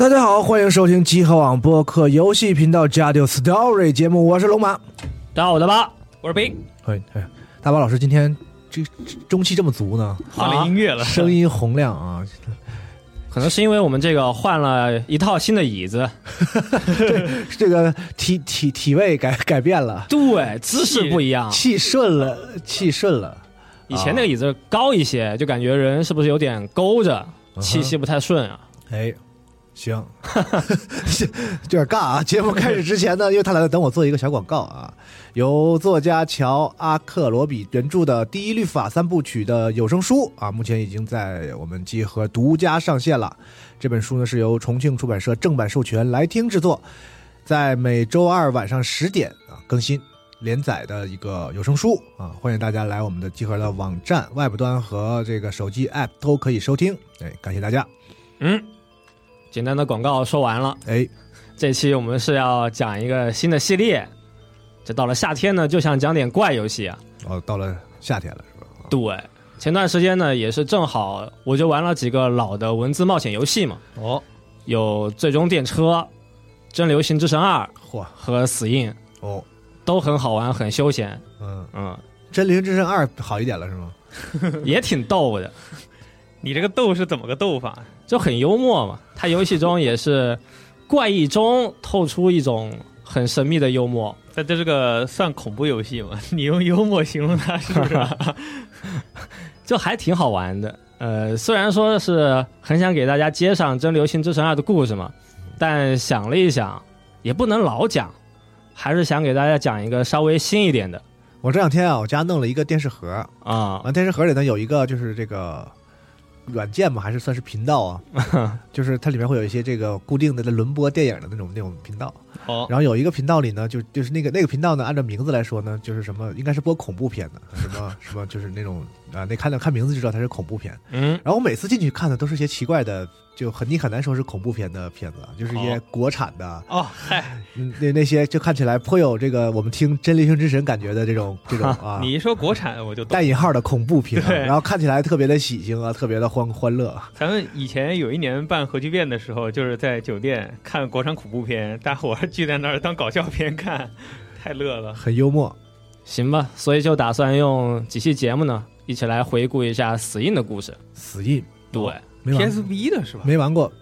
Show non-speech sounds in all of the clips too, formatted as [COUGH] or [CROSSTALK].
大家好，欢迎收听集合网播客游戏频道《加丢 Story》节目，我是龙马。大家好，我的八，我是冰，嘿，嘿，大巴老师今天这这中气这么足呢，换了音乐了，声音洪亮啊！可能是因为我们这个换了一套新的椅子，[LAUGHS] 这个体体体位改改变了，对，姿势不一样。气顺了，气顺了。以前那个椅子高一些，就感觉人是不是有点勾着，气息不太顺啊？哎，行，[LAUGHS] 有点尬啊！节目开始之前呢，[LAUGHS] 因为他来了等我做一个小广告啊，由作家乔·阿克罗比原著的《第一律法三部曲》的有声书啊，目前已经在我们集合独家上线了。这本书呢是由重庆出版社正版授权来听制作，在每周二晚上十点啊更新连载的一个有声书啊，欢迎大家来我们的集合的网站、外部端和这个手机 App 都可以收听。哎，感谢大家。嗯，简单的广告说完了。哎，这期我们是要讲一个新的系列。这到了夏天呢，就想讲点怪游戏啊。哦，到了夏天了是吧？对，前段时间呢，也是正好我就玩了几个老的文字冒险游戏嘛。哦，有《最终电车》《真流行之神二》嚯和《死印》，哦，都很好玩，很休闲。嗯，嗯，《真灵之神二》好一点了是吗？[LAUGHS] 也挺逗的，你这个斗是怎么个斗法？就很幽默嘛。他游戏中也是怪异中透出一种很神秘的幽默。但这是个算恐怖游戏吗？[LAUGHS] 你用幽默形容它是不是？[LAUGHS] 就还挺好玩的。呃，虽然说是很想给大家接上《真流行之神二》的故事嘛，但想了一想，也不能老讲，还是想给大家讲一个稍微新一点的我这两天啊，我家弄了一个电视盒，啊。完电视盒里呢有一个就是这个软件嘛，还是算是频道啊，[LAUGHS] 就是它里面会有一些这个固定的在轮播电影的那种那种频道。哦，然后有一个频道里呢，就就是那个那个频道呢，按照名字来说呢，就是什么应该是播恐怖片的，什么什么就是那种啊，那看到看名字就知道它是恐怖片。嗯，然后我每次进去看的都是些奇怪的，就很你很难说是恐怖片的片子，啊，就是一些哦国产的，哦，嗨，嗯，那那些就看起来颇有这个我们听《真理性之神》感觉的这种 [LAUGHS] 这种啊，你一说国产我就带。引号的恐怖片、然后看起来特别的喜庆啊，特别的欢欢乐。咱们以前有一年办核聚变的时候，就是在酒店看国产恐怖片，大伙儿聚在那儿当搞笑片看，太乐了。很幽默。行吧。所以就打算用几期节目呢，一起来回顾一下死印的故事。死印对，没玩 PSV 的是吧？没玩过，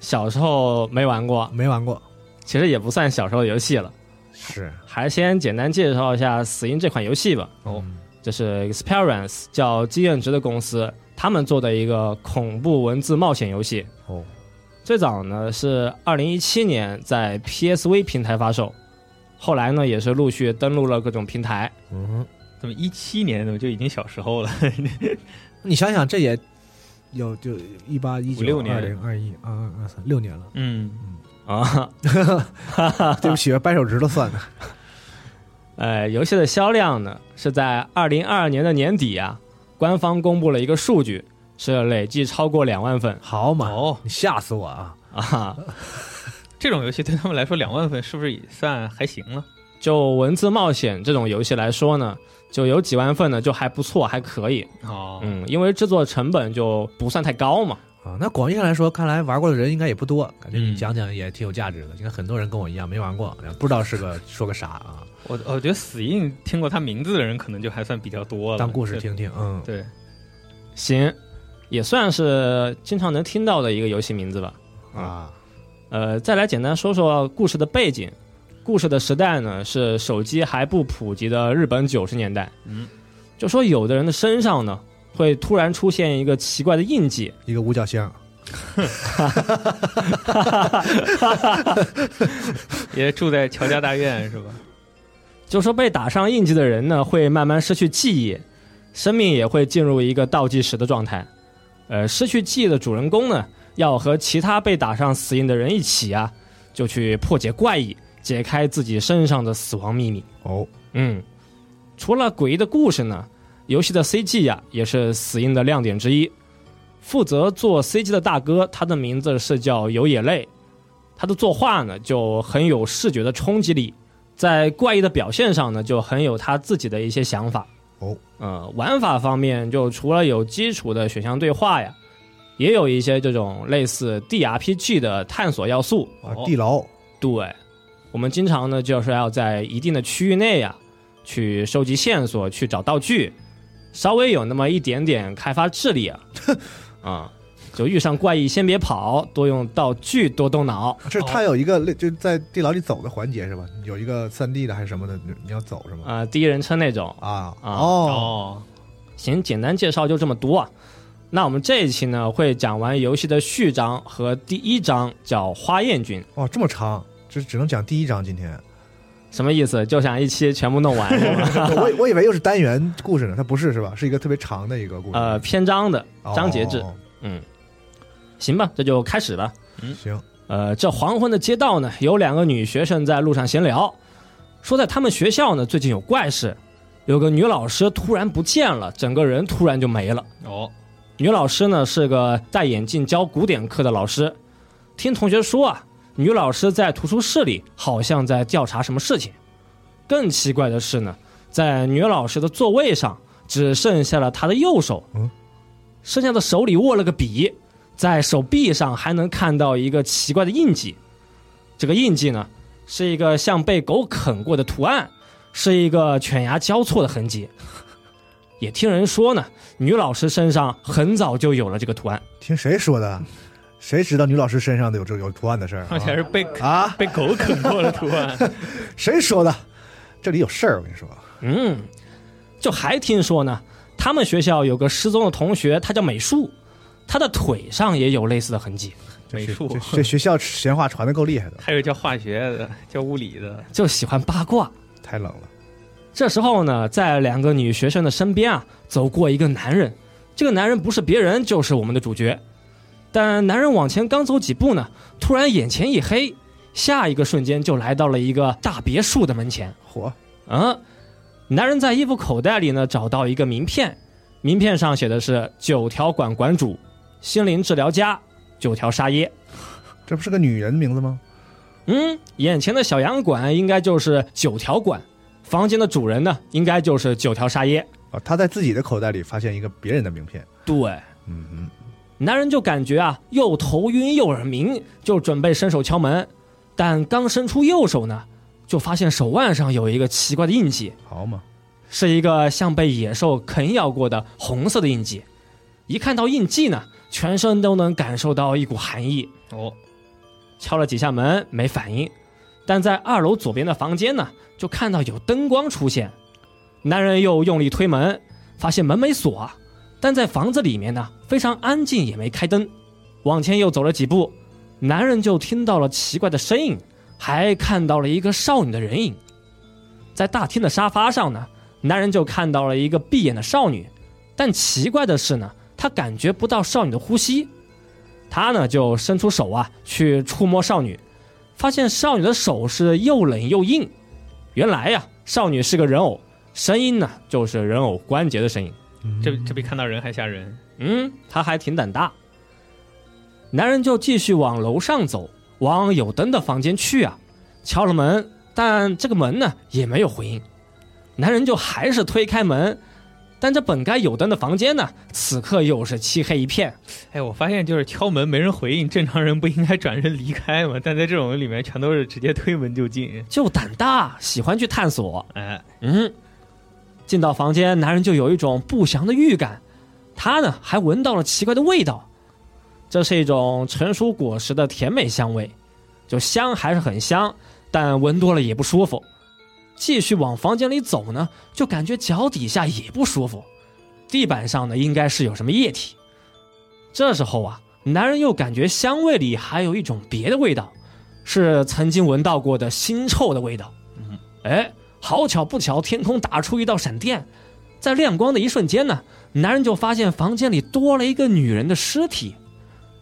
小时候没玩过，没玩过，其实也不算小时候的游戏了。是还是先简单介绍一下《死印》这款游戏吧。哦，这是 Experience 叫经验值的公司，他们做的一个恐怖文字冒险游戏。哦，最早呢是二零一七年在 PSV 平台发售，后来呢也是陆续登陆了各种平台。嗯，怎么一七年怎么就已经小时候了？[LAUGHS] 你想想，这也有就一八一九五六年二零二一二二二三六年了。嗯，啊，[LAUGHS] 对不起，掰手指头算的。[LAUGHS] 呃，游戏的销量呢是在二零二二年的年底啊，官方公布了一个数据，是累计超过两万份好嘛，哦，你吓死我啊！啊。这种游戏对他们来说两万分是不是也算还行了？就文字冒险这种游戏来说呢，就有几万份呢，就还不错，还可以。哦，嗯，因为制作成本就不算太高嘛。啊，那广义上来说，看来玩过的人应该也不多，感觉你嗯讲讲也挺有价值的。应该很多人跟我一样没玩过，不知道是个说个啥啊，我我觉得死印听过他名字的人可能就还算比较多了。当故事。听听。嗯，对，行，也算是经常能听到的一个游戏名字吧。啊，呃，再来简单说说故事的背景。故事的时代呢是手机还不普及的日本九十年代。嗯，就说有的人的身上呢会突然出现一个奇怪的印记，一个五角星，[LAUGHS] 也住在乔家大院是吧？就说被打上印记的人呢会慢慢失去记忆，生命也会进入一个倒计时的状态。呃，失去记忆的主人公呢要和其他被打上死印的人一起啊，就去破解怪异，解开自己身上的死亡秘密。哦，嗯，除了诡异的故事呢，游戏的 CG 呀、也是死印的亮点之一。负责做 CG 的大哥，他的名字是叫有野泪，他的作画呢就很有视觉的冲击力，在怪异的表现上呢就很有他自己的一些想法。哦，呃，玩法方面就除了有基础的选项对话呀，也有一些这种类似 DRPG 的探索要素。啊，地牢对，我们经常呢就是要在一定的区域内呀、去收集线索，去找道具，稍微有那么一点点开发智力啊，[LAUGHS] 啊、就遇上怪异先别跑，多用道具，多动脑。这是它有一个类就在地牢里走的环节是吧？有一个三 D 的还是什么的，你你要走是吗？啊、第一人称那种。啊啊哦，哦，行，简单介绍就这么多啊。那我们这一期呢，会讲完游戏的序章和第一章，叫花艳君。哦，这么长，这只能讲第一章。今天什么意思？就想一期全部弄完？[LAUGHS] 我我以为又是单元故事呢，它不是是吧？是一个特别长的一个故事。呃，篇章的哦章节制。嗯，行吧，这就开始吧。行，呃，这黄昏的街道呢，有两个女学生在路上闲聊，说在他们学校呢最近有怪事，有个女老师突然不见了，整个人突然就没了。哦，女老师呢是个戴眼镜教古典课的老师，听同学说啊，女老师在图书室里好像在调查什么事情。更奇怪的是呢，在女老师的座位上只剩下了她的右手，剩下的手里握了个笔，在手臂上还能看到一个奇怪的印记。这个印记呢，是一个像被狗啃过的图案，是一个犬牙交错的痕迹。也听人说呢，女老师身上很早就有了这个图案。听谁说的？谁知道女老师身上的有这有图案的事儿而且是被啊？被狗啃过的图案。[LAUGHS] 谁说的？这里有事儿，我跟你说。嗯，就还听说呢，他们学校有个失踪的同学，他叫美术，他的腿上也有类似的痕迹，美术这这学校闲话传的够厉害的，还有叫化学的，叫物理的。就喜欢八卦。太冷了。这时候呢，在两个女学生的身边啊，走过一个男人。这个男人不是别人，就是我们的主角。但男人往前刚走几步呢，突然眼前一黑，下一个瞬间就来到了一个大别墅的门前。嚯，嗯，男人在衣服口袋里呢找到一个名片，名片上写的是“九条馆馆主，心灵治疗家，九条沙耶这不是个女人的名字吗？”。嗯，眼前的小洋馆应该就是九条馆，房间的主人呢应该就是九条沙耶。啊，他在自己的口袋里发现一个别人的名片。对，嗯嗯，男人就感觉啊又头晕又耳鸣，就准备伸手敲门，但刚伸出右手呢，就发现手腕上有一个奇怪的印记。好嘛，是一个像被野兽啃咬过的红色的印记。一看到印记呢，全身都能感受到一股寒意。哦，敲了几下门没反应，但在二楼左边的房间呢，就看到有灯光出现。男人又用力推门，发现门没锁，但在房子里面呢非常安静，也没开灯。往前又走了几步，男人就听到了奇怪的声音，还看到了一个少女的人影。在大厅的沙发上呢，男人就看到了一个闭眼的少女，但奇怪的是呢，他感觉不到少女的呼吸。他呢就伸出手啊去触摸少女，发现少女的手是又冷又硬。原来呀、少女是个人偶，声音呢就是人偶关节的声音。嗯这这比看到人还吓人。嗯，他还挺胆大。男人就继续往楼上走，往有灯的房间去啊。敲了门，但这个门呢也没有回应。男人就还是推开门，但这本该有灯的房间呢，此刻又是漆黑一片。哎，我发现就是敲门没人回应，正常人不应该转身离开吗？但在这种里面，全都是直接推门就进。就胆大，喜欢去探索。哎，嗯，进到房间，男人就有一种不祥的预感。他呢还闻到了奇怪的味道，这是一种成熟果实的甜美香味，就香还是很香，但闻多了也不舒服。继续往房间里走呢，就感觉脚底下也不舒服，地板上呢应该是有什么液体。这时候啊，男人又感觉香味里还有一种别的味道，是曾经闻到过的腥臭的味道。嗯，哎，好巧不巧，天空打出一道闪电，在亮光的一瞬间呢，男人就发现房间里多了一个女人的尸体。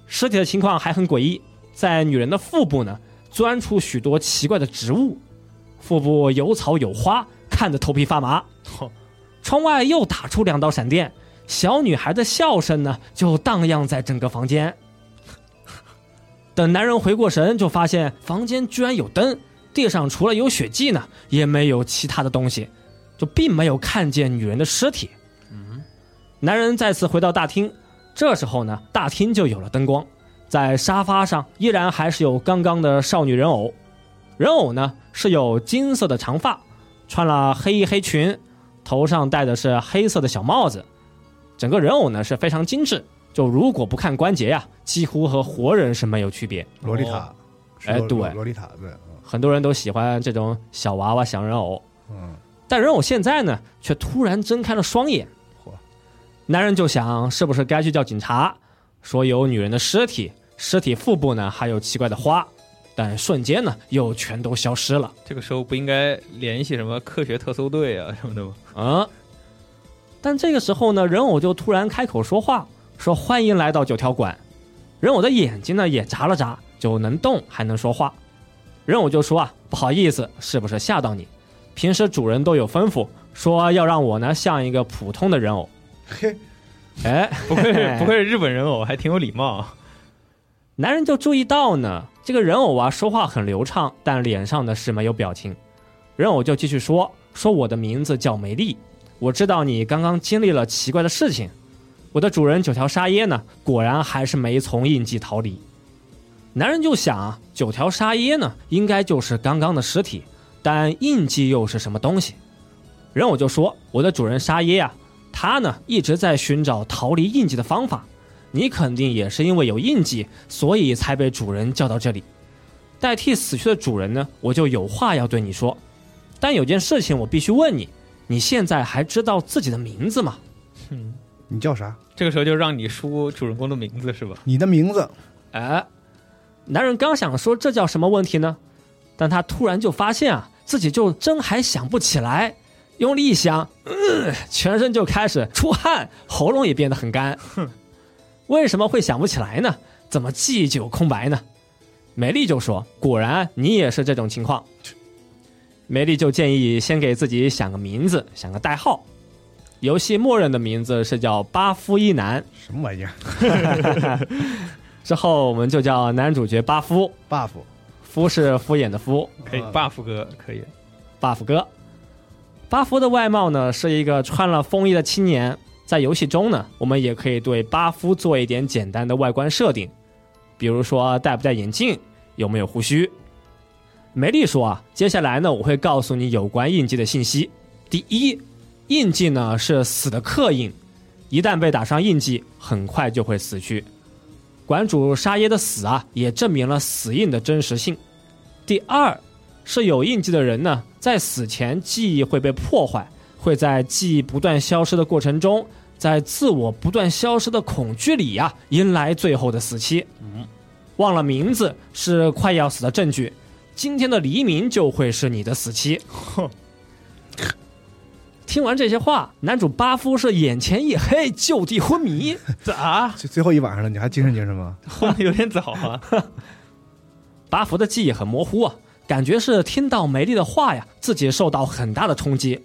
尸体的情况还很诡异，在女人的腹部呢，钻出许多奇怪的植物，腹部有草有花，看得头皮发麻。[LAUGHS] 窗外又打出两道闪电，小女孩的笑声呢，就荡漾在整个房间。等男人回过神，就发现房间居然有灯，地上除了有血迹呢，也没有其他的东西，就并没有看见女人的尸体。嗯，男人再次回到大厅，这时候呢，大厅就有了灯光，在沙发上依然还是有刚刚的少女人偶。人偶呢是有金色的长发，穿了黑衣黑裙，头上戴的是黑色的小帽子，整个人偶呢是非常精致。就如果不看关节呀，几乎和活人是没有区别。洛丽塔，哎对洛丽塔对，很多人都喜欢这种小娃娃、小人偶。嗯，但人偶现在呢，却突然睁开了双眼。嚯！男人就想，是不是该去叫警察？说有女人的尸体，尸体腹部呢还有奇怪的花，但瞬间呢又全都消失了。这个时候不应该联系什么科学特搜队啊什么的吗？嗯，但这个时候呢，人偶就突然开口说话，说欢迎来到九条馆。人偶的眼睛呢也眨了眨，就能动还能说话。人偶就说啊，不好意思，是不是吓到你？平时主人都有吩咐，说要让我呢像一个普通的人偶。嘿，哎，不愧是 [LAUGHS] 不愧是日本人偶，还挺有礼貌。男人就注意到呢，这个人偶啊说话很流畅，但脸上呢是没有表情。人偶就继续说：“说我的名字叫梅丽，我知道你刚刚经历了奇怪的事情。我的主人九条沙耶呢，果然还是没从印记逃离。”男人就想，九条沙耶呢，应该就是刚刚的尸体，但印记又是什么东西？人偶就说：“我的主人沙耶啊，他呢一直在寻找逃离印记的方法。”你肯定也是因为有印记，所以才被主人叫到这里。代替死去的主人呢，我就有话要对你说。但有件事情我必须问你：你现在还知道自己的名字吗？哼，你叫啥？这个时候就让你输主人公的名字是吧？你的名字？哎，男人刚想说这叫什么问题呢，但他突然就发现啊，自己就真还想不起来。用力一想，嗯，全身就开始出汗，喉咙也变得很干。为什么会想不起来呢？怎么记忆就有空白呢？美丽就说：“果然你也是这种情况。”美丽就建议先给自己想个名字，想个代号。游戏默认的名字是叫巴夫一男，什么玩意儿之后我们就叫男主角巴夫，？buff 夫是敷衍的夫可以啊，buff 哥可以。，buff 哥。巴夫的外貌呢是一个穿了风衣的青年，在游戏中呢，我们也可以对巴夫做一点简单的外观设定，比如说戴不戴眼镜，有没有胡须。梅丽说啊，接下来呢，我会告诉你有关印记的信息。第一，印记呢是死的刻印，一旦被打上印记，很快就会死去。馆主沙耶的死啊，也证明了死印的真实性。第二，是有印记的人呢，在死前记忆会被破坏，会在记忆不断消失的过程中，在自我不断消失的恐惧里呀、迎来最后的死期。嗯，忘了名字是快要死的证据，今天的黎明就会是你的死期。听完这些话，男主巴夫是眼前一黑，就地昏迷。[LAUGHS] 咋？最最后一晚上了，你还精神精神吗？昏的有点早啊。[LAUGHS] 巴福的记忆很模糊啊，感觉是听到梅丽的话呀，自己受到很大的冲击。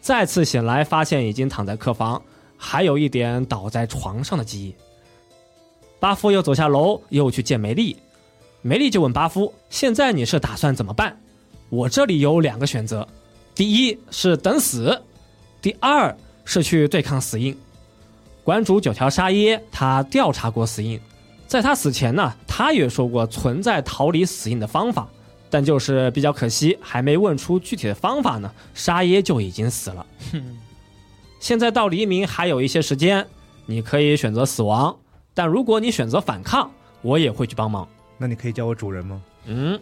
再次醒来，发现已经躺在客房，还有一点倒在床上的记忆。巴夫又走下楼，又去见梅丽。梅丽就问巴夫：“现在你是打算怎么办？”我这里有两个选择，第一是等死，第二是去对抗死印。馆主九条沙耶他调查过死印，在他死前呢，他也说过存在逃离死印的方法，但就是比较可惜，还没问出具体的方法呢，沙耶就已经死了。现在到黎明还有一些时间，你可以选择死亡，但如果你选择反抗，我也会去帮忙。那你可以叫我主人吗？嗯，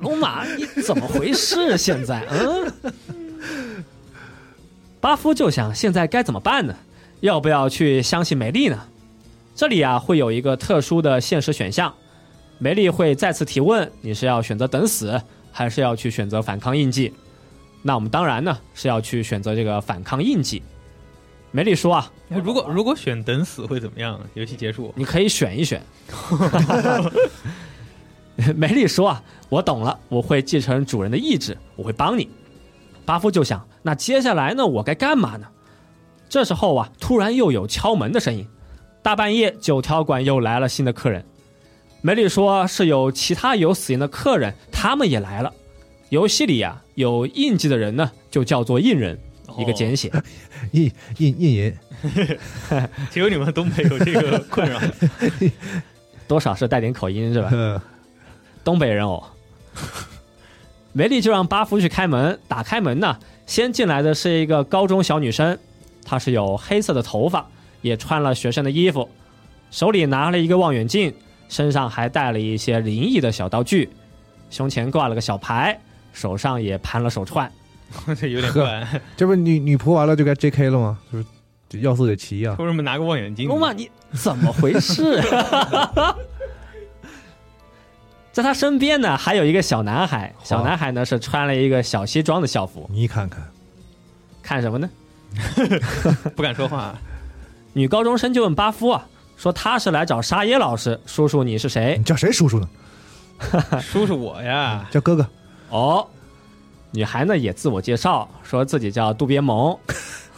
龙马，你怎么回事？现在，嗯，巴夫就想现在该怎么办呢？要不要去相信美丽呢？这里啊会有一个特殊的现实选项，梅丽会再次提问：你是要选择等死，还是要去选择反抗印记？那我们当然呢是要去选择这个反抗印记。梅丽说啊，如果如果选等死会怎么样？游戏结束，你可以选一选。梅丽说啊，我懂了，我会继承主人的意志，我会帮你。巴夫就想，那接下来呢，我该干嘛呢？这时候啊，突然又有敲门的声音。大半夜，九条馆又来了新的客人。梅丽说是有其他有死因的客人，他们也来了。游戏里呀、有印记的人呢，就叫做印人。一个简写。[LAUGHS] 印印印银，[LAUGHS] 只有你们东北有这个困扰。[LAUGHS] 多少是带点口音是吧？嗯东北人哦。梅丽就让巴夫去开门，打开门呢，先进来的是一个高中小女生，她是有黑色的头发，也穿了学生的衣服，手里拿了一个望远镜，身上还带了一些灵异的小道具，胸前挂了个小牌，手上也盘了手串。[LAUGHS] 这有点怪。这不女女仆完了就该 J K 了吗？就是要素得齐啊、为什么拿个望远镜？公妈，你怎么回事？[LAUGHS] 在他身边呢，还有一个小男孩。小男孩呢是穿了一个小西装的校服，你看看，看什么呢？[LAUGHS] 不敢说话。女高中生就问巴夫啊，说他是来找沙耶老师，叔叔你是谁你？叫谁叔叔呢？[LAUGHS] 叔叔我呀，叫哥哥。哦，女孩呢也自我介绍，说自己叫渡边萌，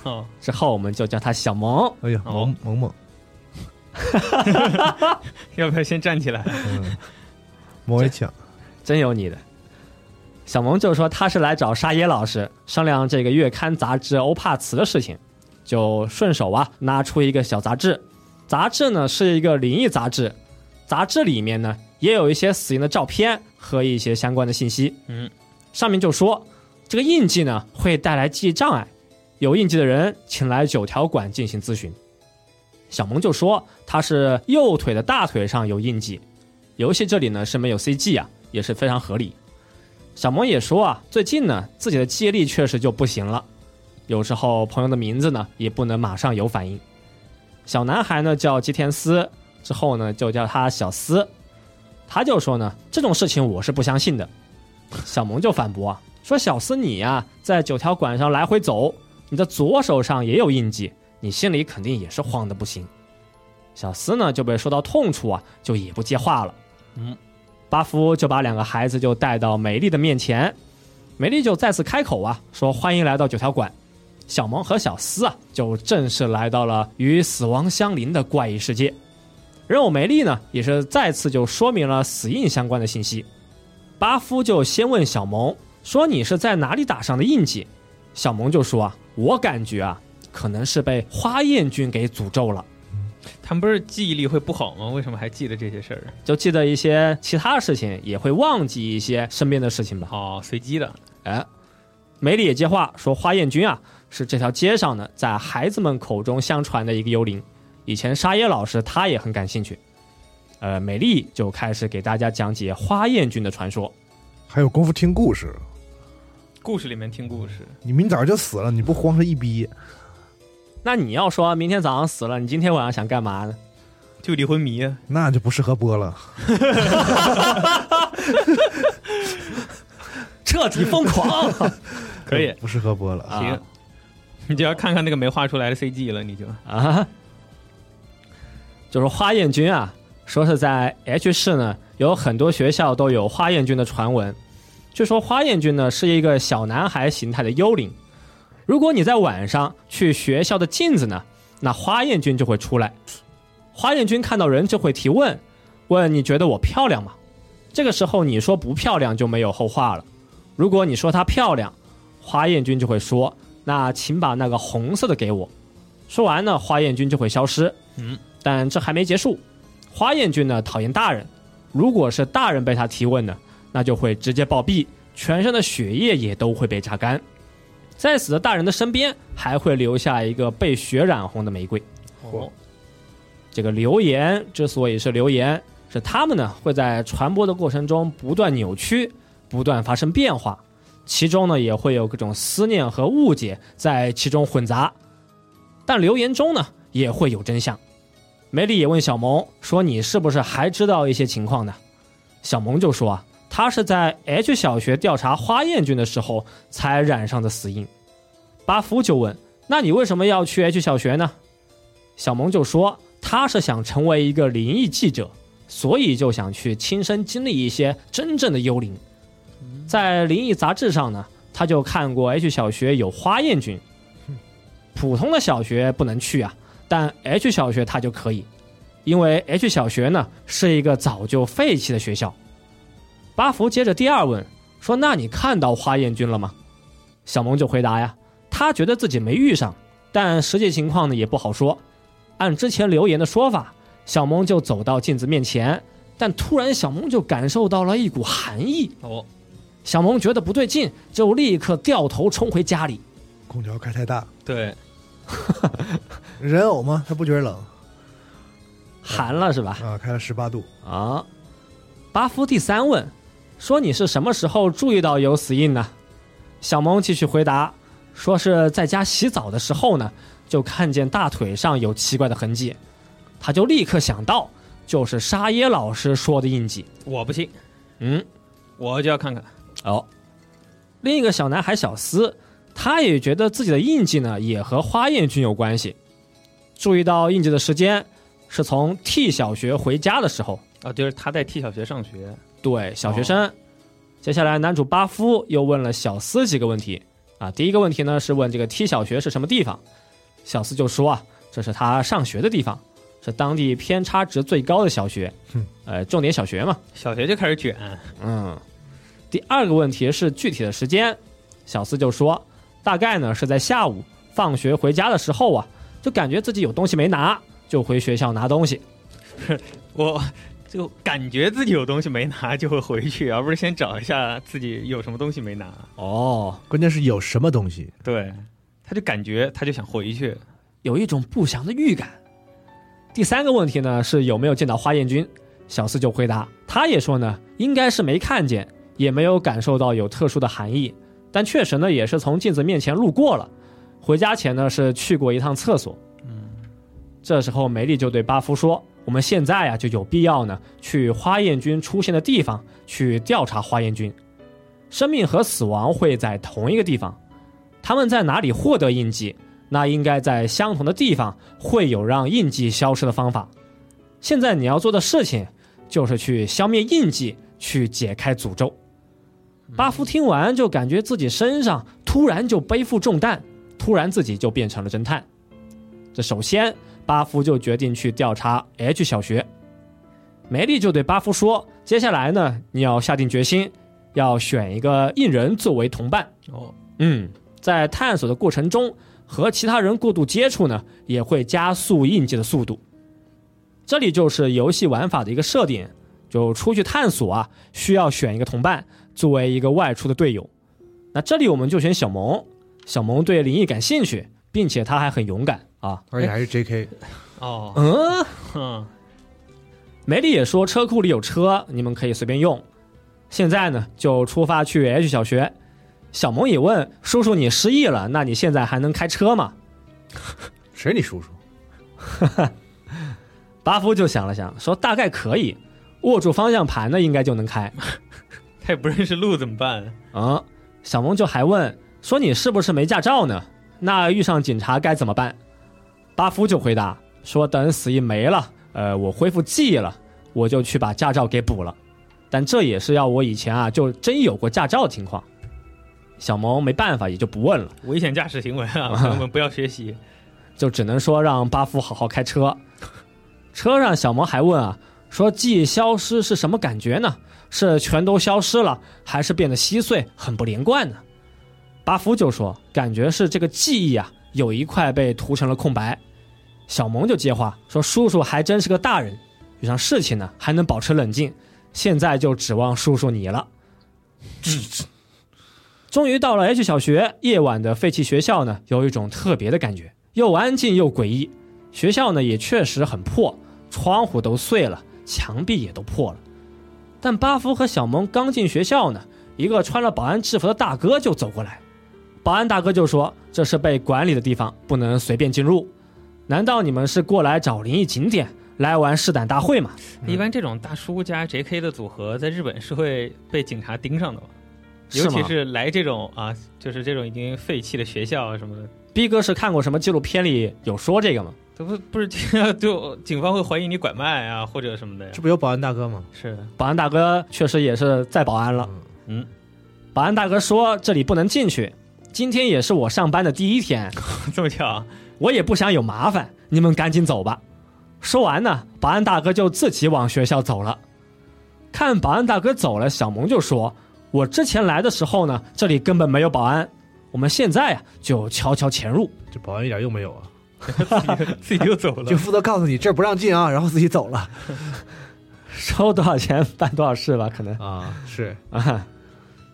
哦，之后我们就叫他小萌。哎呀，哦萌萌萌，[LAUGHS] 要不要先站起来？嗯，摸一枪。真有你的。小萌就说他是来找沙耶老师商量这个月刊杂志欧帕茨的事情，就顺手啊拿出一个小杂志，杂志呢是一个灵异杂志，杂志里面呢也有一些死因的照片和一些相关的信息。嗯，上面就说这个印记呢会带来记忆障碍，有印记的人请来九条馆进行咨询。小萌就说他是右腿的大腿上有印记，游戏这里呢是没有 CG 啊，也是非常合理。小萌也说啊，最近呢自己的记忆力确实就不行了，有时候朋友的名字呢也不能马上有反应。小男孩呢叫吉田斯，之后呢就叫他小斯，他就说呢这种事情我是不相信的。小萌就反驳啊，说小斯你呀、在九条馆上来回走，你的左手上也有印记，你心里肯定也是慌的不行。小斯呢就被说到痛处啊，就也不接话了。嗯，巴夫就把两个孩子就带到美丽的面前，美丽就再次开口啊，说欢迎来到九条馆。小萌和小斯啊，就正式来到了与死亡相邻的怪异世界。人偶梅丽呢，也是再次就说明了死印相关的信息。巴夫就先问小萌说：“你是在哪里打上的印记？”小萌就说：“啊，我感觉啊，可能是被花艳君给诅咒了。”他们不是记忆力会不好吗？为什么还记得这些事儿？就记得一些其他事情，也会忘记一些身边的事情吧。哦，随机的。哎，梅里也接话说，花艳君啊是这条街上呢，在孩子们口中相传的一个幽灵。以前沙耶老师他也很感兴趣。呃，美丽就开始给大家讲解花燕君的传说。还有功夫听故事，故事里面听故事，你明早就死了，你不慌是一逼。那你要说明天早上死了，你今天晚上想干嘛呢？就离婚迷啊。那就不适合播了。[LAUGHS] 彻底疯狂 [LAUGHS] 可以，不适合播了。啊行，[LAUGHS] 你就要看看那个没画出来的 CG 了，你就啊！就是花艳君啊，说是在 H 市呢，有很多学校都有花艳君的传闻。据说花艳君呢是一个小男孩形态的幽灵，如果你在晚上去学校的镜子呢，那花艳君就会出来。花艳君看到人就会提问，问你觉得我漂亮吗？这个时候你说不漂亮就没有后话了。如果你说她漂亮，花艳君就会说，那请把那个红色的给我。说完呢，花艳君就会消失。嗯，但这还没结束。花艳君呢讨厌大人，如果是大人被他提问呢，那就会直接暴毙，全身的血液也都会被榨干。在死的大人的身边，还会留下一个被血染红的玫瑰。哦，这个流言之所以是流言，是他们呢会在传播的过程中不断扭曲，不断发生变化，其中呢也会有各种思念和误解在其中混杂。但留言中呢也会有真相。梅里也问小萌说：“你是不是还知道一些情况呢？”小萌就说：“啊，他是在 H 小学调查花艳君的时候才染上的死因。”巴夫就问：“那你为什么要去 H 小学呢？”小萌就说：“他是想成为一个灵异记者，所以就想去亲身经历一些真正的幽灵。在灵异杂志上呢，他就看过 H 小学有花艳君，普通的小学不能去啊，但 H 小学他就可以，因为 H 小学呢是一个早就废弃的学校。”巴福接着第二问说：“那你看到花艳君了吗？”小萌就回答呀：“他觉得自己没遇上，但实际情况呢也不好说。按之前留言的说法，小萌就走到镜子面前，但突然小萌就感受到了一股寒意。哦，小萌觉得不对劲，就立刻掉头冲回家里。空调开太大，对，[LAUGHS] 人偶吗？他不觉得冷寒了是吧？啊？开了十八度，啊，巴夫第三问，说你是什么时候注意到有死印呢？小萌继续回答，说是在家洗澡的时候呢，就看见大腿上有奇怪的痕迹，他就立刻想到，就是沙耶老师说的印记。我不信，嗯，我就要看看。哦，另一个小男孩小斯，他也觉得自己的印记呢，也和花彦君有关系。注意到印记的时间是从 T 小学回家的时候，啊，就是他在 T 小学上学。对，小学生。接下来，男主巴夫又问了小斯几个问题啊。第一个问题呢是问这个 T 小学是什么地方，小斯就说啊，这是他上学的地方，是当地偏差值最高的小学，哼呃，重点小学嘛。小学就开始卷，嗯。第二个问题是具体的时间，小四就说，大概呢是在下午放学回家的时候啊，就感觉自己有东西没拿，就回学校拿东西。[LAUGHS] 我就感觉自己有东西没拿，就会回去，而不是先找一下自己有什么东西没拿。哦，关键是有什么东西？对，他就感觉他就想回去。有一种不祥的预感。第三个问题呢是有没有见到花彦君，小四就回答，他也说呢应该是没看见，也没有感受到有特殊的含义，但确实呢也是从镜子面前路过了，回家前呢是去过一趟厕所。嗯，这时候梅丽就对巴夫说：“我们现在呀就有必要呢去花彦君出现的地方去调查花彦君，生命和死亡会在同一个地方，他们在哪里获得印记？”那应该在相同的地方会有让印记消失的方法。现在你要做的事情就是去消灭印记，去解开诅咒。巴夫听完就感觉自己身上突然就背负重担，突然自己就变成了侦探。这首先，巴夫就决定去调查 H 小学。梅丽就对巴夫说：“接下来呢，你要下定决心，要选一个印人作为同伴。哦，嗯，在探索的过程中。”和其他人过度接触呢，也会加速印记的速度。这里就是游戏玩法的一个设定，就出去探索啊，需要选一个同伴作为一个外出的队友。那这里我们就选小萌，小萌对灵异感兴趣，并且他还很勇敢啊，而且还是 J.K. 哦，嗯，哼，梅丽也说车库里有车，你们可以随便用。现在呢，就出发去 H 小学。小萌也问叔叔：“你失忆了，那你现在还能开车吗 [LAUGHS] 谁你叔叔？？” [LAUGHS] 巴夫就想了想，说：“大概可以，握住方向盘呢，应该就能开。他也不认识路怎么办？”啊，小萌就还问说：“你是不是没驾照呢？那遇上警察该怎么办？”巴夫就回答说：“等死意没了，呃，我恢复记忆了，我就去把驾照给补了。但这也是要我以前啊就真有过驾照的情况。”小萌没办法，也就不问了，危险驾驶行为啊，[LAUGHS] 朋友们不要学习。就只能说让巴夫好好开车。车上小萌还问啊，说记忆消失是什么感觉呢？是全都消失了，还是变得稀碎，很不连贯呢？巴夫就说，感觉是这个记忆啊，有一块被涂成了空白。小萌就接话说，叔叔还真是个大人，遇上事情呢还能保持冷静，现在就指望叔叔你了。终于到了 H 小学，夜晚的废弃学校呢，有一种特别的感觉，又安静又诡异。学校呢也确实很破，窗户都碎了，墙壁也都破了。但巴夫和小萌刚进学校呢，一个穿了保安制服的大哥就走过来。保安大哥就说：“这是被管理的地方，不能随便进入。难道你们是过来找灵异景点，来玩试胆大会吗？”一般这种大叔加 J.K. 的组合，在日本是会被警察盯上的嘛？尤其是来这种啊，就是这种已经废弃的学校啊什么的，逼哥是看过什么纪录片里有说这个吗？都不不是 [LAUGHS] 就警方会怀疑你拐卖啊或者什么的呀这。不有保安大哥吗？是的，保安大哥确实也是在保安了。嗯，保安大哥说这里不能进去，今天也是我上班的第一天，[LAUGHS] 这么巧啊，我也不想有麻烦，你们赶紧走吧。说完呢，保安大哥就自己往学校走了。看保安大哥走了，小萌就说：“我之前来的时候呢，这里根本没有保安，我们现在啊就悄悄潜入。这保安一点用没有啊？[LAUGHS] 自己就走了就。负责告诉你这儿不让进啊，然后自己走了 [LAUGHS] 收多少钱办多少事吧，可能啊。是啊。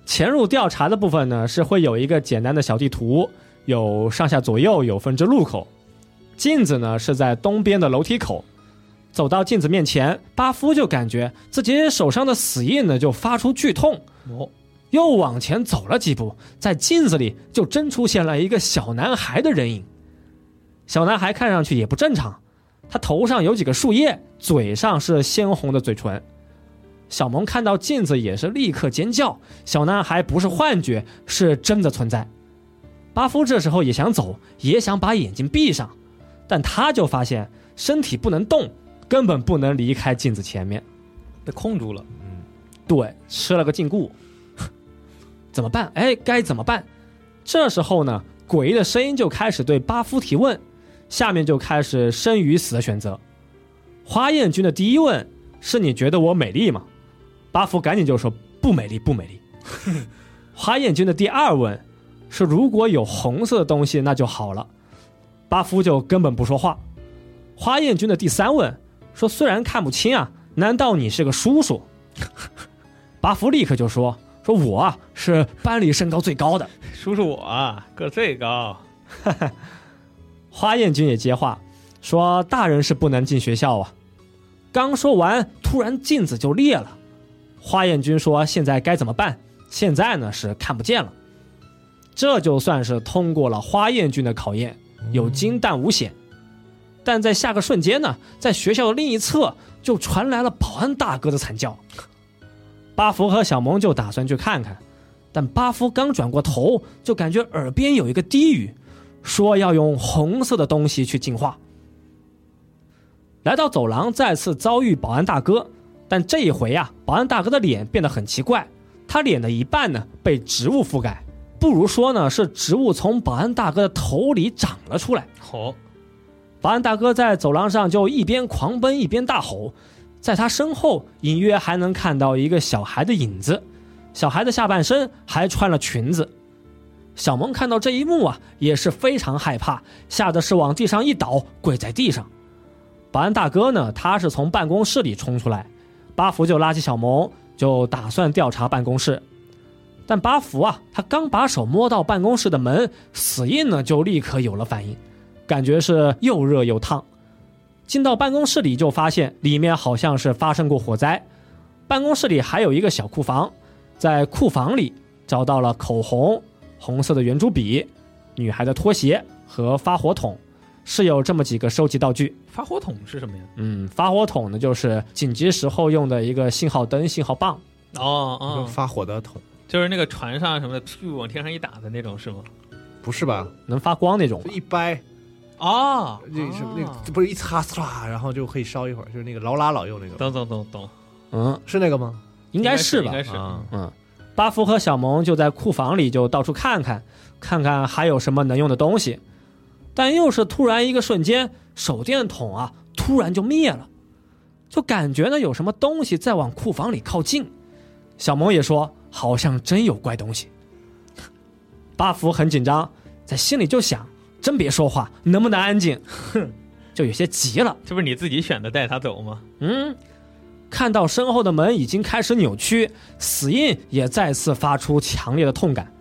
潜入调查的部分呢，是会有一个简单的小地图，有上下左右，有分支路口。镜子呢是在东边的楼梯口。走到镜子面前，巴夫就感觉自己手上的死印呢就发出剧痛，哦，又往前走了几步，在镜子里就真出现了一个小男孩的人影。小男孩看上去也不正常，他头上有几个树叶，嘴上是鲜红的嘴唇。小萌看到镜子也是立刻尖叫，小男孩不是幻觉，是真的存在。巴夫这时候也想走，也想把眼睛闭上，但他就发现身体不能动，根本不能离开镜子前面。被控住了。嗯对，吃了个禁锢，怎么办？哎，该怎么办？这时候呢，诡异的声音就开始对巴夫提问，下面就开始生与死的选择。花艳君的第一问是你觉得我美丽吗？巴夫赶紧就说不美丽，不美丽。[LAUGHS] 花艳君的第二问是如果有红色的东西那就好了，巴夫就根本不说话。花艳君的第三问说虽然看不清啊，难道你是个叔叔？[LAUGHS] 巴夫立刻就说：“说我啊是班里身高最高的。叔叔我啊，个最高。[LAUGHS] ”花艳君也接话说：“大人是不能进学校啊。”刚说完，突然镜子就裂了。花艳君说：“现在该怎么办？现在呢是看不见了。”这就算是通过了花艳君的考验，有惊但无险。但在下个瞬间呢，在学校的另一侧就传来了保安大哥的惨叫。巴福和小萌就打算去看看，但巴福刚转过头，就感觉耳边有一个低语，说要用红色的东西去净化。来到走廊，再次遭遇保安大哥，但这一回啊，保安大哥的脸变得很奇怪，他脸的一半呢被植物覆盖，不如说呢是植物从保安大哥的头里长了出来。好，保安大哥在走廊上就一边狂奔一边大吼，在他身后隐约还能看到一个小孩的影子，小孩的下半身还穿了裙子。小萌看到这一幕啊，也是非常害怕，吓得是往地上一倒，跪在地上。保安大哥呢，他是从办公室里冲出来，巴福就拉起小萌，就打算调查办公室。但巴福啊，他刚把手摸到办公室的门，死印呢就立刻有了反应。感觉是又热又烫。进到办公室里，就发现里面好像是发生过火灾。办公室里还有一个小库房，在库房里找到了口红、红色的圆珠笔、女孩的拖鞋和发火筒，是有这么几个收集道具。发火筒是什么呀？嗯，发火筒呢就是紧急时候用的一个信号灯、信号棒。哦哦，发火的筒，就是那个船上什么的，屁股往天上一打的那种是吗？不是吧？能发光那种，一掰，哦，那什么那不是一擦唰，然后就可以烧一会儿，就是那个劳拉老用那个，懂懂懂懂，嗯，是那个吗？应该是吧应？该是啊嗯，巴福和小萌就在库房里就到处看看，看看还有什么能用的东西。但又是突然一个瞬间，手电筒啊突然就灭了，就感觉呢有什么东西在往库房里靠近。小萌也说好像真有怪东西。[LAUGHS] 巴福很紧张，在心里就想：真别说话，能不能安静？哼 [LAUGHS] 就有些急了。这不是你自己选的带他走吗？嗯，看到身后的门已经开始扭曲，死印也再次发出强烈的痛感。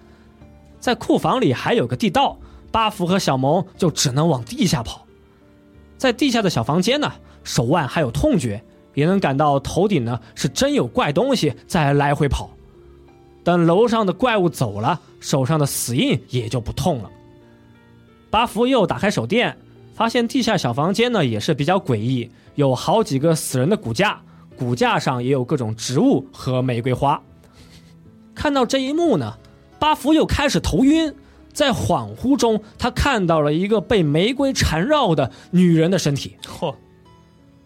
在库房里还有个地道，巴福和小萌就只能往地下跑。在地下的小房间呢，手腕还有痛觉，也能感到头顶呢是真有怪东西在来回跑。等楼上的怪物走了，手上的死印也就不痛了。巴福又打开手电，发现地下小房间呢也是比较诡异，有好几个死人的骨架，骨架上也有各种植物和玫瑰花。看到这一幕呢，巴福又开始头晕，在恍惚中，他看到了一个被玫瑰缠绕的女人的身体。嚯，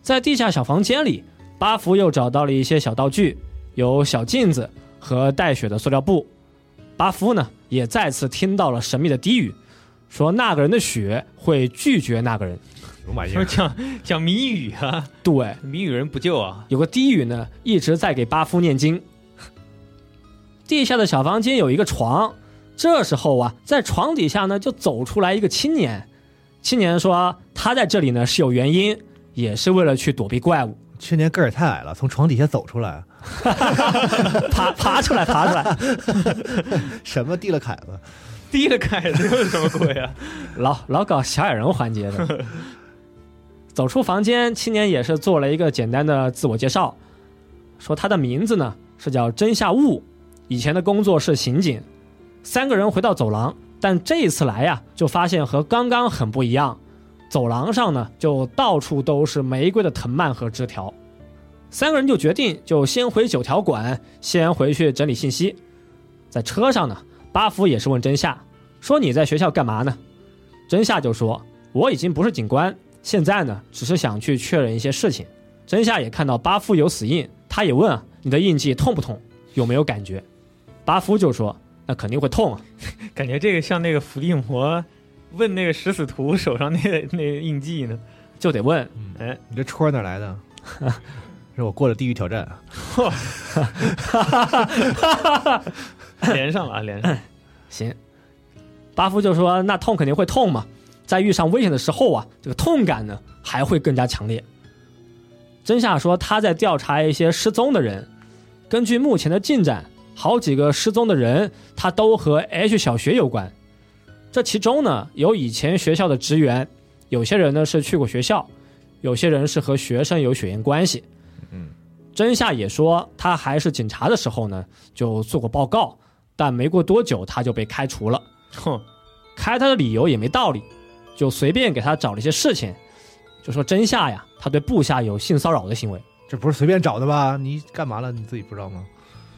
在地下小房间里，巴福又找到了一些小道具，有小镜子和带血的塑料布。巴夫呢，也再次听到了神秘的低语，说那个人的血会拒绝那个人。什么玩意儿？说 [LAUGHS] 讲讲谜语啊，对，谜语人不救啊，有个低语呢，一直在给巴夫念经。[LAUGHS] 地下的小房间有一个床，这时候啊，在床底下呢就走出来一个青年，青年说他在这里呢是有原因，也是为了去躲避怪物，青年个儿太矮了，从床底下走出来，[LAUGHS] 爬爬出来，爬出来，什么递了凯子？递了凯子又是什么鬼啊？老老搞小矮人环节的。走出房间，青年也是做了一个简单的自我介绍，说他的名字呢是叫真夏雾，以前的工作是刑警。三个人回到走廊，但这一次来呀，就发现和刚刚很不一样。走廊上呢，就到处都是玫瑰的藤蔓和枝条。三个人就决定，就先回九条馆，先回去整理信息。在车上呢，巴福也是问真夏，说你在学校干嘛呢？真夏就说我已经不是警官。现在呢，只是想去确认一些事情。真夏也看到巴夫有死印，他也问啊，你的印记痛不痛？有没有感觉？巴夫就说，那肯定会痛啊。[LAUGHS] 感觉这个像那个伏地魔问那个食死徒手上那个 [LAUGHS] 那个印记呢。就得问，哎，你这戳哪来的？[LAUGHS] 是我过了地狱挑战。连上了啊，连上。行。巴夫就说，那痛肯定会痛嘛。在遇上危险的时候啊，这个痛感呢还会更加强烈。真夏说他在调查一些失踪的人，根据目前的进展，好几个失踪的人他都和 H 小学有关。这其中呢有以前学校的职员，有些人呢是去过学校，有些人是和学生有血缘关系。嗯，真夏也说他还是警察的时候呢就做过报告，但没过多久他就被开除了。哼，开他的理由也没道理。就随便给他找了一些事情，就说真夏呀，他对部下有性骚扰的行为，这不是随便找的吧？你干嘛了？你自己不知道吗？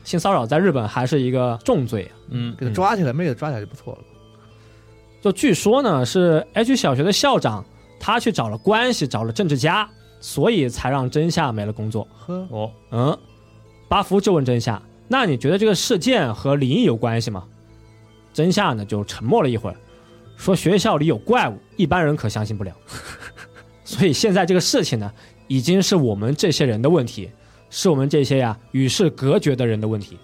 性骚扰在日本还是一个重罪，嗯，给他抓起来，没给他抓起来就不错了。就据说呢，是 H 小学的校长，他去找了关系，找了政治家，所以才让真夏没了工作。呵，哦，嗯，巴福就问真夏，那你觉得这个事件和灵异有关系吗？真夏呢就沉默了一会儿。说学校里有怪物，一般人可相信不了。[LAUGHS] 所以现在这个事情呢，已经是我们这些人的问题，是我们这些呀与世隔绝的人的问题。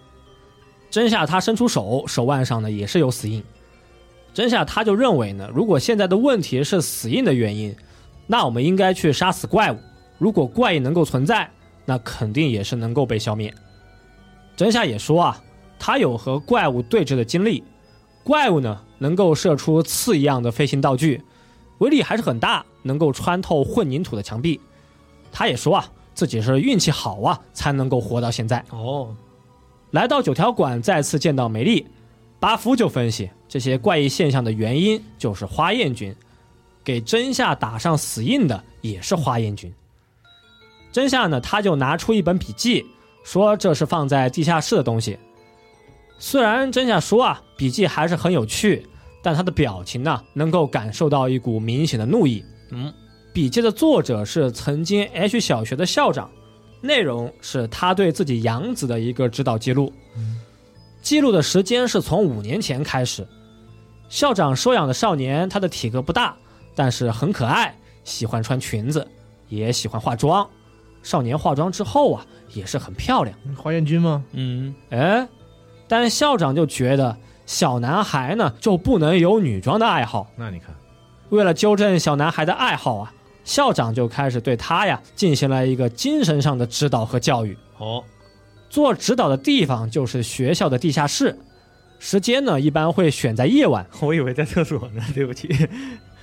真夏他伸出手，手腕上呢也是有死印。真夏他就认为呢，如果现在的问题是死印的原因，那我们应该去杀死怪物。如果怪异能够存在，那肯定也是能够被消灭。真夏也说啊，他有和怪物对峙的经历。怪物呢，能够射出刺一样的飞行道具，威力还是很大，能够穿透混凝土的墙壁。他也说啊，自己是运气好啊，才能够活到现在。哦，来到九条馆，再次见到梅丽，巴夫就分析这些怪异现象的原因就是花燕君，给真夏打上死印的也是花燕君。真夏呢，他就拿出一本笔记，说这是放在地下室的东西。虽然真夏说啊，笔记还是很有趣，但他的表情呢，能够感受到一股明显的怒意。嗯，笔记的作者是曾经 H 小学的校长，内容是他对自己养子的一个指导记录。记录的时间是从五年前开始。校长收养的少年，他的体格不大，但是很可爱，喜欢穿裙子，也喜欢化妆。少年化妆之后啊，也是很漂亮。花艳君吗？嗯，哎。但校长就觉得小男孩呢就不能有女装的爱好。那你看，为了纠正小男孩的爱好啊，校长就开始对他呀进行了一个精神上的指导和教育。哦，做指导的地方就是学校的地下室，时间呢一般会选在夜晚。[LAUGHS] 我以为在厕所呢，对不起。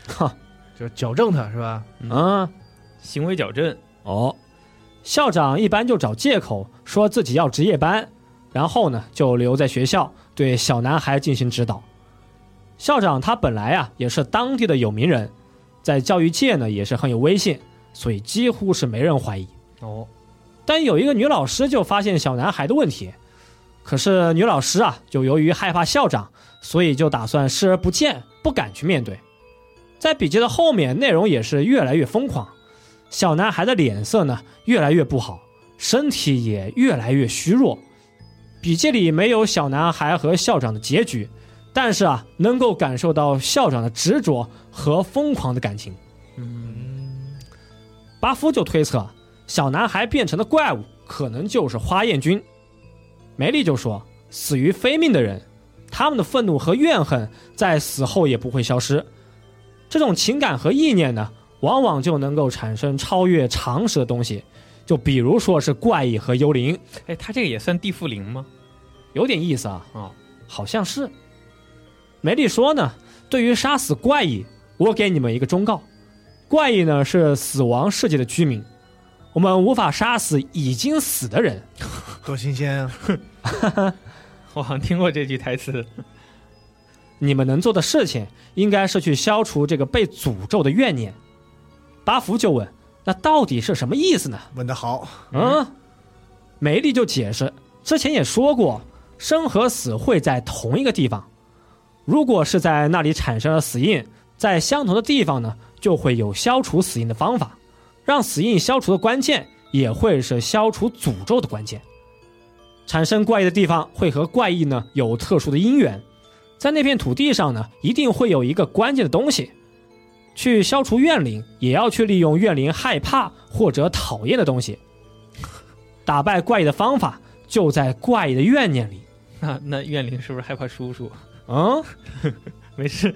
哈，就是矫正他是吧？嗯，行为矫正。哦，校长一般就找借口说自己要值夜班。然后呢，就留在学校对小男孩进行指导。校长他本来啊也是当地的有名人，在教育界呢也是很有威信，所以几乎是没人怀疑。哦，但有一个女老师就发现小男孩的问题，可是女老师啊就由于害怕校长，所以就打算视而不见，不敢去面对。在笔记的后面，内容也是越来越疯狂，小男孩的脸色呢越来越不好，身体也越来越虚弱。笔记里没有小男孩和校长的结局，但是啊，能够感受到校长的执着和疯狂的感情。嗯，巴夫就推测，小男孩变成的怪物可能就是花艳君。梅丽就说，死于非命的人，他们的愤怒和怨恨在死后也不会消失。这种情感和意念呢，往往就能够产生超越常识的东西，就比如说是怪异和幽灵，哎，他这个也算地缚灵吗？有点意思啊。哦，好像是。梅丽说呢，对于杀死怪异，我给你们一个忠告：怪异呢是死亡世界的居民，我们无法杀死已经死的人。[LAUGHS] 多新鲜啊！[LAUGHS] 我好像听过这句台词。你们能做的事情，应该是去消除这个被诅咒的怨念。巴福就问：“那到底是什么意思呢问得好，？”嗯，梅丽就解释，之前也说过，生和死会在同一个地方。如果是在那里产生了死印，在相同的地方呢，就会有消除死印的方法。让死印消除的关键，也会是消除诅咒的关键。产生怪异的地方，会和怪异呢有特殊的因缘。在那片土地上呢，一定会有一个关键的东西。去消除怨灵，也要去利用怨灵害怕或者讨厌的东西。打败怪异的方法就在怪异的怨念里。那那怨灵是不是害怕叔叔？嗯，[LAUGHS] 没事。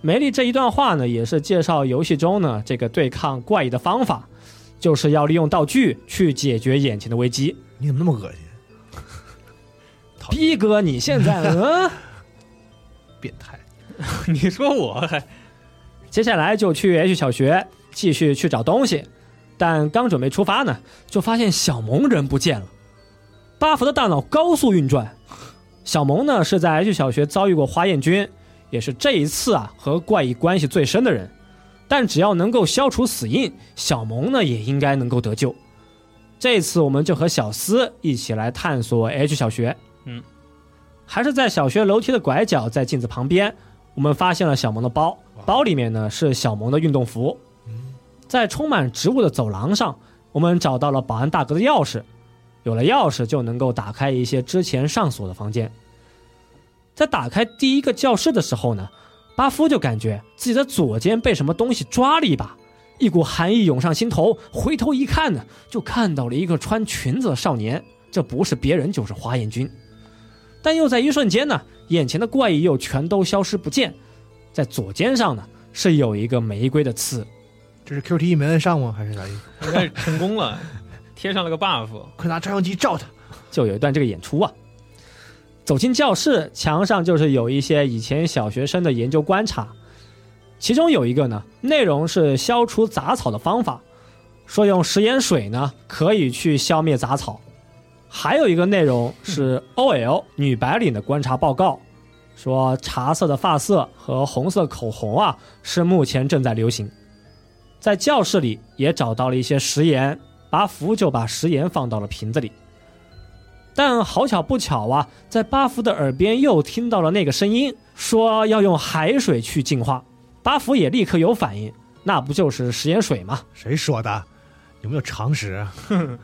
梅丽这一段话呢，也是介绍游戏中呢这个对抗怪异的方法，就是要利用道具去解决眼前的危机。你怎么那么恶心？[LAUGHS] 逼哥，你现在嗯，[LAUGHS] 变态！你说我还接下来就去 H 小学继续去找东西，但刚准备出发呢，就发现小萌人不见了。巴福的大脑高速运转，小萌呢是在 H 小学遭遇过花艳君，也是这一次啊和怪异关系最深的人。但只要能够消除死印，小萌呢也应该能够得救。这次我们就和小思一起来探索 H 小学。嗯，还是在小学楼梯的拐角，在镜子旁边，我们发现了小萌的包，包里面呢是小萌的运动服。在充满植物的走廊上，我们找到了保安大哥的钥匙，有了钥匙就能够打开一些之前上锁的房间。在打开第一个教室的时候呢，巴夫就感觉自己的左肩被什么东西抓了一把，一股寒意涌上心头。回头一看呢，就看到了一个穿裙子的少年，这不是别人就是花艳君。但又在一瞬间呢，眼前的怪异又全都消失不见，在左肩上呢是有一个玫瑰的刺。这是 QTE 没摁上吗？还是啥意思？应该是成功了，贴上了个 buff。快拿照相机照他！就有一段这个演出啊。走进教室，墙上就是有一些以前小学生的研究观察，其中有一个呢，内容是消除杂草的方法，说用食盐水呢可以去消灭杂草。还有一个内容是 OL 女白领的观察报告，说茶色的发色和红色口红啊是目前正在流行。在教室里也找到了一些食盐，巴福就把食盐放到了瓶子里。但好巧不巧啊，在巴福的耳边又听到了那个声音，说要用海水去净化。巴福也立刻有反应，那不就是食盐水吗？谁说的？有没有常识啊？[LAUGHS]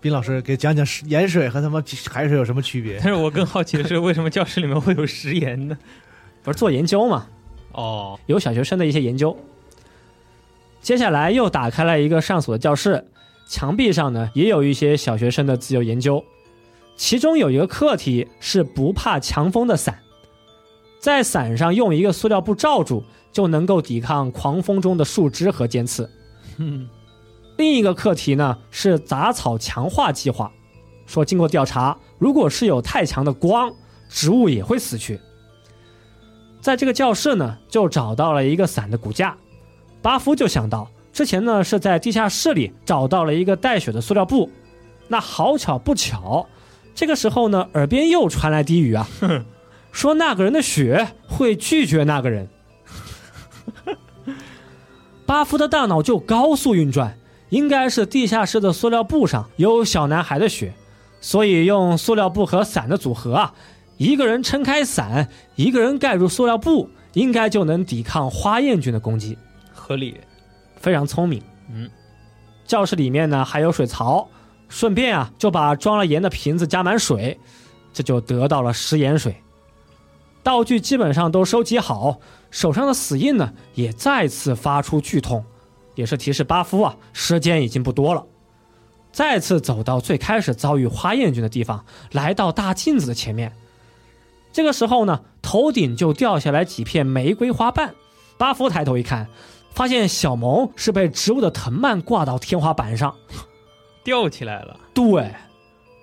斌老师给讲讲食盐水和他妈海水有什么区别？[LAUGHS] 但是我更好奇的是，为什么教室里面会有食盐呢？[LAUGHS] 不是做研究吗？哦，有小学生的一些研究。接下来又打开了一个上锁的教室，墙壁上呢也有一些小学生的自由研究，其中有一个课题是不怕强风的伞，在伞上用一个塑料布罩住，就能够抵抗狂风中的树枝和尖刺。嗯，另一个课题呢是杂草强化计划，说经过调查，如果是有太强的光，植物也会死去。在这个教室呢，就找到了一个伞的骨架，巴夫就想到之前呢是在地下室里找到了一个带血的塑料布，那好巧不巧，这个时候呢耳边又传来低语啊，[LAUGHS] 说那个人的血会拒绝那个人。巴夫的大脑就高速运转，应该是地下室的塑料布上有小男孩的血，所以用塑料布和伞的组合啊，一个人撑开伞，一个人盖住塑料布，应该就能抵抗花燕菌的攻击，合理。非常聪明。嗯，教室里面呢还有水槽，顺便啊就把装了盐的瓶子加满水，这就得到了食盐水。道具基本上都收集好，手上的死印呢也再次发出剧痛，也是提示巴夫啊时间已经不多了。再次走到最开始遭遇花艳菌的地方，来到大镜子的前面，这个时候呢，头顶就掉下来几片玫瑰花瓣。巴夫抬头一看，发现小萌是被植物的藤蔓挂到天花板上，吊起来了。对，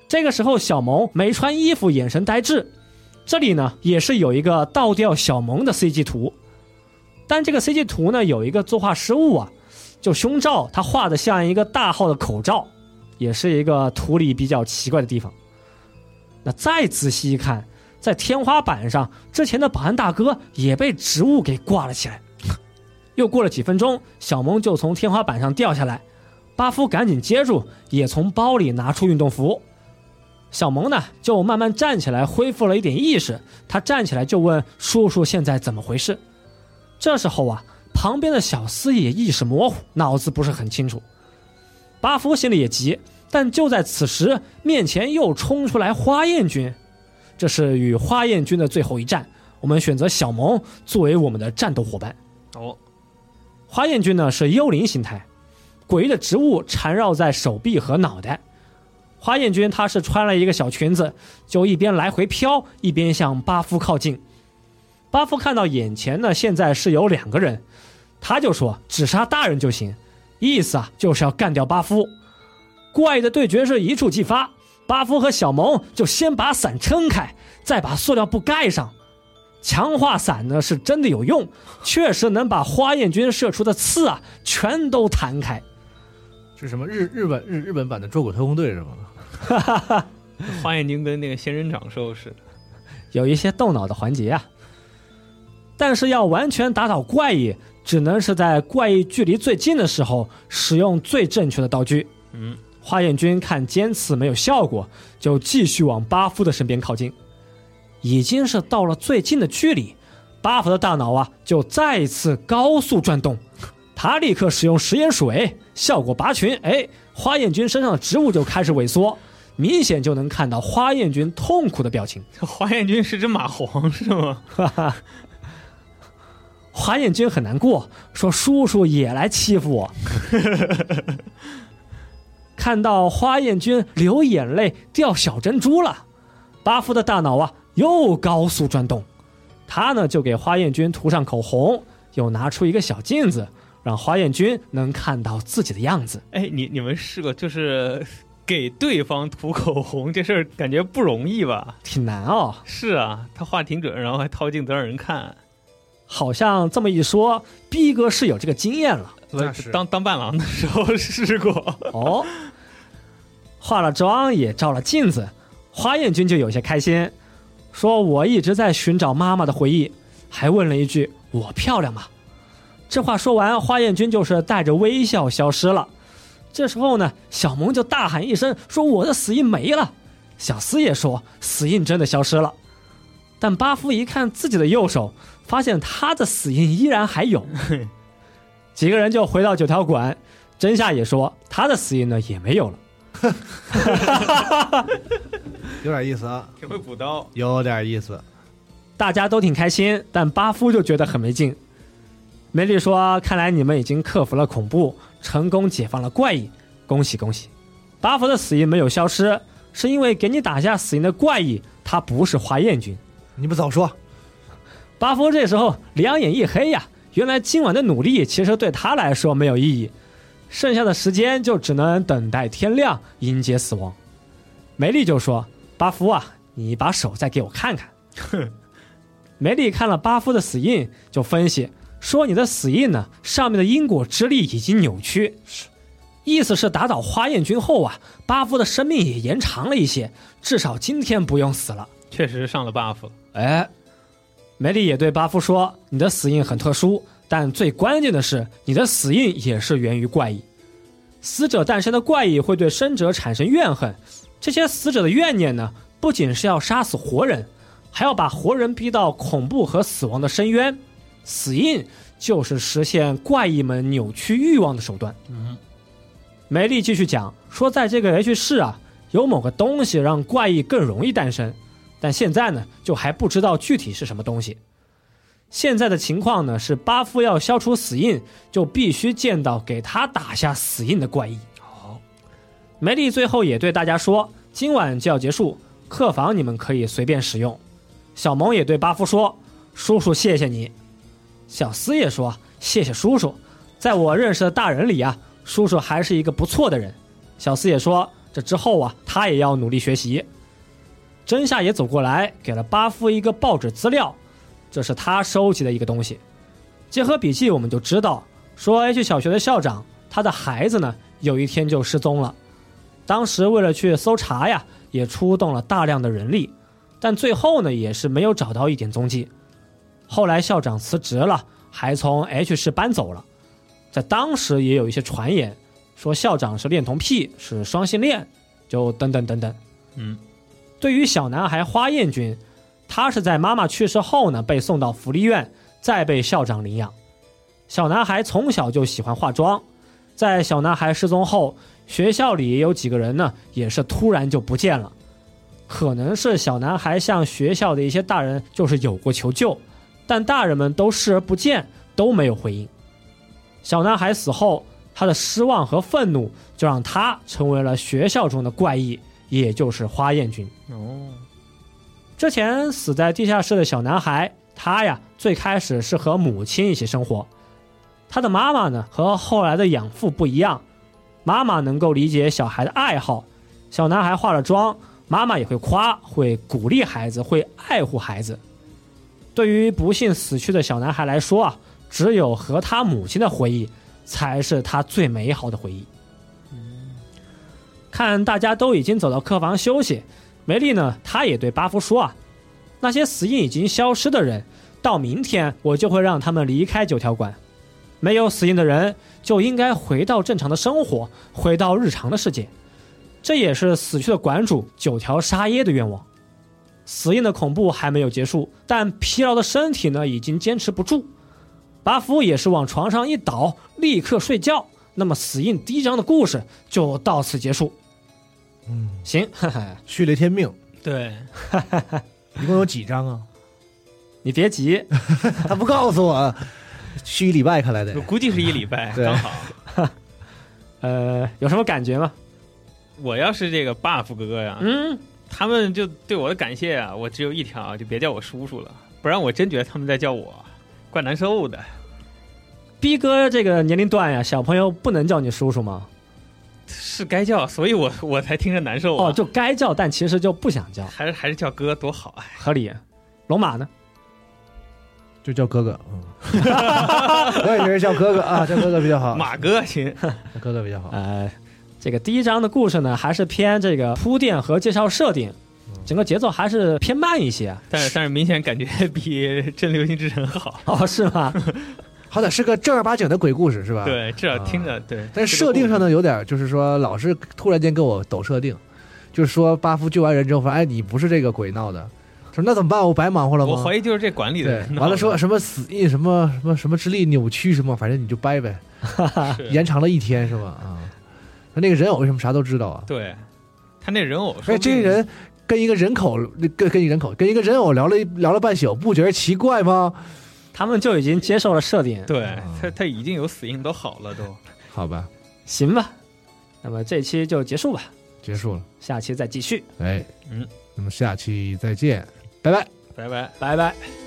这个时候小萌没穿衣服，眼神呆滞。这里呢，也是有一个倒吊小萌的 CG 图，但这个 CG 图呢有一个作画失误啊，就胸罩它画的像一个大号的口罩，也是一个图里比较奇怪的地方。那再仔细一看，在天花板上，之前的保安大哥也被植物给挂了起来。又过了几分钟，小萌就从天花板上掉下来，巴夫赶紧接住，也从包里拿出运动服。小萌呢，就慢慢站起来，恢复了一点意识。他站起来就问叔叔：“现在怎么回事？”这时候啊，旁边的小厮也意识模糊，脑子不是很清楚。巴夫心里也急，但就在此时，面前又冲出来花燕君。这是与花燕君的最后一战，我们选择小萌作为我们的战斗伙伴。哦，花燕君呢是幽灵形态，诡异的植物缠绕在手臂和脑袋。花燕君她是穿了一个小裙子，就一边来回飘，一边向巴夫靠近。巴夫看到眼前呢，现在是有两个人，他就说只杀大人就行，意思啊就是要干掉巴夫。怪异的对决是一触即发，巴夫和小萌就先把伞撑开，再把塑料布盖上。强化伞呢是真的有用，确实能把花燕军射出的刺啊全都弹开。是什么日日本日日本版的捉鬼特工队是吗？[LAUGHS] 花眼睛跟那个仙人掌兽似的。有一些动脑的环节啊。但是要完全打倒怪异，只能是在怪异距离最近的时候使用最正确的道具。嗯，花燕君看尖刺没有效果，就继续往巴夫的身边靠近。已经是到了最近的距离，巴夫的大脑啊就再一次高速转动，他立刻使用食盐水，效果拔群。哎，花燕君身上的植物就开始萎缩，明显就能看到花艳君痛苦的表情。[LAUGHS] 花艳君是只蚂蟥是吗？[LAUGHS] [LAUGHS] 哈哈，花燕君很难过，说：“叔叔也来欺负我。[LAUGHS] ”看到花彦君流眼泪、掉小珍珠了，巴夫的大脑啊又高速转动，他呢就给花彦君涂上口红，又拿出一个小镜子，让花彦君能看到自己的样子。哎，你你们试过就是给对方涂口红这事儿，感觉不容易吧？挺难哦，是啊，他画挺准，然后还掏镜子让人看。好像这么一说，逼哥是有这个经验了。那是当当伴郎的时候试过。[LAUGHS] 哦，化了妆也照了镜子，花艳君就有些开心，说：“我一直在寻找妈妈的回忆。”还问了一句：“我漂亮吗？”这话说完，花艳君就是带着微笑消失了。这时候呢，小萌就大喊一声说：“我的死印没了！”小司也说：“死印真的消失了。”但巴夫一看自己的右手，发现他的死印依然还有。[LAUGHS] 几个人就回到九条馆，真夏也说他的死印呢也没有了。[LAUGHS] 有点意思啊，挺会补刀。有点意思。大家都挺开心，但巴夫就觉得很没劲。梅丽说：“看来你们已经克服了恐怖，成功解放了怪异，恭喜恭喜！”巴夫的死因没有消失，是因为给你打下死因的怪异，他不是华燕君。你不早说，巴夫这时候两眼一黑呀，原来今晚的努力其实对他来说没有意义，剩下的时间就只能等待天亮，迎接死亡。梅丽就说：“巴夫啊，你把手再给我看看。[LAUGHS] ”梅丽看了巴夫的死印，就分析说：“你的死印呢，上面的因果之力已经扭曲，意思是打倒花艳君后啊，巴夫的生命也延长了一些，至少今天不用死了。”确实上了 buff 了。哎，梅丽也对巴夫说：“你的死印很特殊，但最关键的是，你的死印也是源于怪异。死者诞生的怪异会对生者产生怨恨，这些死者的怨念呢，不仅是要杀死活人，还要把活人逼到恐怖和死亡的深渊。死印就是实现怪异们扭曲欲望的手段。”嗯，梅丽继续讲说，在这个 H 市啊，有某个东西让怪异更容易诞生。但现在呢，就还不知道具体是什么东西。现在的情况呢，是巴夫要消除死印，就必须见到给他打下死印的怪异。好，梅丽最后也对大家说，今晚就要结束，客房你们可以随便使用。小萌也对巴夫说：“叔叔，谢谢你。”小斯也说：“谢谢叔叔，在我认识的大人里啊，叔叔还是一个不错的人。”小斯也说：“这之后啊，他也要努力学习。”真夏也走过来，给了巴夫一个报纸资料，这是他收集的一个东西。结合笔记，我们就知道，说 H 小学的校长他的孩子呢，有一天就失踪了。当时为了去搜查呀，也出动了大量的人力，但最后呢，也是没有找到一点踪迹。后来校长辞职了，还从 H 市搬走了。在当时也有一些传言，说校长是恋童癖，是双性恋，就等等等等。嗯，对于小男孩花彦君，他是在妈妈去世后呢，被送到福利院，再被校长领养。小男孩从小就喜欢化妆，在小男孩失踪后，学校里有几个人呢，也是突然就不见了。可能是小男孩向学校的一些大人就是有过求救，但大人们都视而不见，都没有回应。小男孩死后，他的失望和愤怒就让他成为了学校中的怪异，也就是花彦君。哦，之前死在地下室的小男孩，他呀最开始是和母亲一起生活。他的妈妈呢和后来的养父不一样，妈妈能够理解小孩的爱好，小男孩化了妆，妈妈也会夸，会鼓励孩子，会爱护孩子。对于不幸死去的小男孩来说啊，只有和他母亲的回忆才是他最美好的回忆。看大家都已经走到客房休息，梅丽呢，她也对巴夫说啊，那些死因已经消失的人，到明天我就会让他们离开九条馆。没有死因的人就应该回到正常的生活，回到日常的世界。这也是死去的馆主九条沙耶的愿望。死因的恐怖还没有结束，但疲劳的身体呢已经坚持不住。巴夫也是往床上一倒，立刻睡觉。那么死印第一章的故事就到此结束。嗯，行，哈哈，续了一天命，对，哈哈一共有几章啊？[LAUGHS] 你别急，[LAUGHS] 他不告诉我，续一礼拜，看来得我。估计是一礼拜刚好。[LAUGHS] 呃，有什么感觉吗？我要是这个 buff 哥哥呀，嗯，他们就对我的感谢啊，我只有一条，就别叫我叔叔了，不然我真觉得他们在叫我，怪难受的。逼哥这个年龄段呀，小朋友不能叫你叔叔吗？是该叫，所以我 [LAUGHS] 我才听着难受、啊。哦，就该叫，但其实就不想叫，还是还是叫哥多好啊！合理。龙马呢？就叫哥哥，嗯，[LAUGHS] 我也觉得叫哥哥啊，叫哥哥比较好，马哥行，叫哥哥比较好。呃，这个第一章的故事呢，还是偏这个铺垫和介绍设定，整个节奏还是偏慢一些。但是但是明显感觉比 [LAUGHS]《真流星之城》好。哦，是吗？好歹是个正儿八经的鬼故事是吧？。对，至少听着、对。但是设定上呢，有点就是说，老是突然间给我抖设定，就是说巴夫救完人之后，发现哎，你不是这个鬼闹的，说那怎么办？我白忙活了吗？我怀疑就是这管理的对人。完了说什么死印什么什么什么之力扭曲什么，反正你就掰呗，[LAUGHS] [LAUGHS] 是延长了一天是吧？啊，那那个人偶为什么啥都知道啊？对，他那人偶说而且不定，这些人跟一个人口跟跟一个人口跟一个人偶聊了聊了半宿，不觉得奇怪吗？他们就已经接受了设定，对他他已经有死因都好了都。好吧，行吧？那么这期就结束吧，结束了，下期再继续，哎，嗯，那么下期再见，拜拜。拜拜。拜拜。